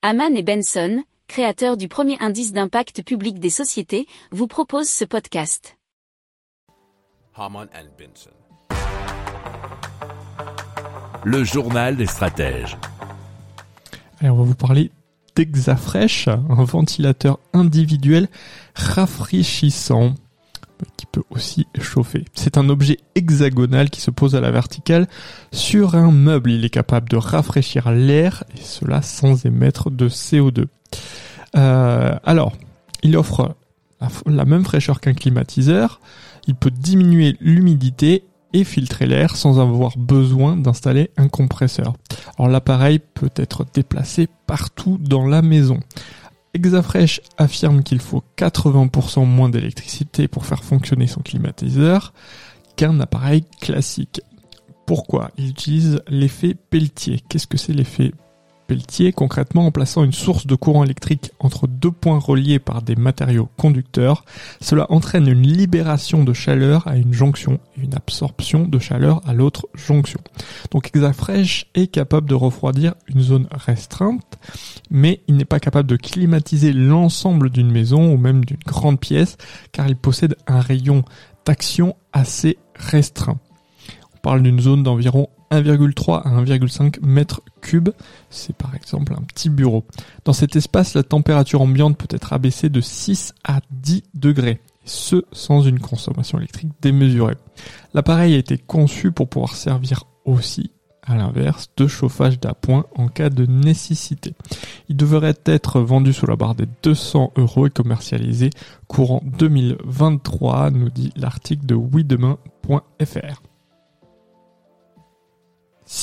Haman et Benson, créateurs du premier indice d'impact public des sociétés, vous proposent ce podcast. Haman and Benson. Le journal des stratèges. Et on va vous parler d'Exafresh, un ventilateur individuel rafraîchissant peut aussi chauffer. C'est un objet hexagonal qui se pose à la verticale sur un meuble. Il est capable de rafraîchir l'air et cela sans émettre de CO2. Euh, alors, il offre la, la même fraîcheur qu'un climatiseur. Il peut diminuer l'humidité et filtrer l'air sans avoir besoin d'installer un compresseur. Alors l'appareil peut être déplacé partout dans la maison. Exafresh affirme qu'il faut 80% moins d'électricité pour faire fonctionner son climatiseur qu'un appareil classique. Pourquoi Il utilise l'effet Pelletier? Qu'est-ce que c'est l'effet Pelletier Concrètement, en plaçant une source de courant électrique entre deux points reliés par des matériaux conducteurs, cela entraîne une libération de chaleur à une jonction et une absorption de chaleur à l'autre jonction. Donc Exafresh est capable de refroidir une zone restreinte, mais il n'est pas capable de climatiser l'ensemble d'une maison ou même d'une grande pièce, car il possède un rayon d'action assez restreint. On parle d'une zone d'environ 1,3 à 1,5 mètres cubes. C'est par exemple un petit bureau. Dans cet espace, la température ambiante peut être abaissée de 6 à 10 degrés. Ce, sans une consommation électrique démesurée. L'appareil a été conçu pour pouvoir servir aussi à l'inverse, de chauffage d'appoint en cas de nécessité. Il devrait être vendu sous la barre des 200 euros et commercialisé courant 2023, nous dit l'article de ouidemain.fr.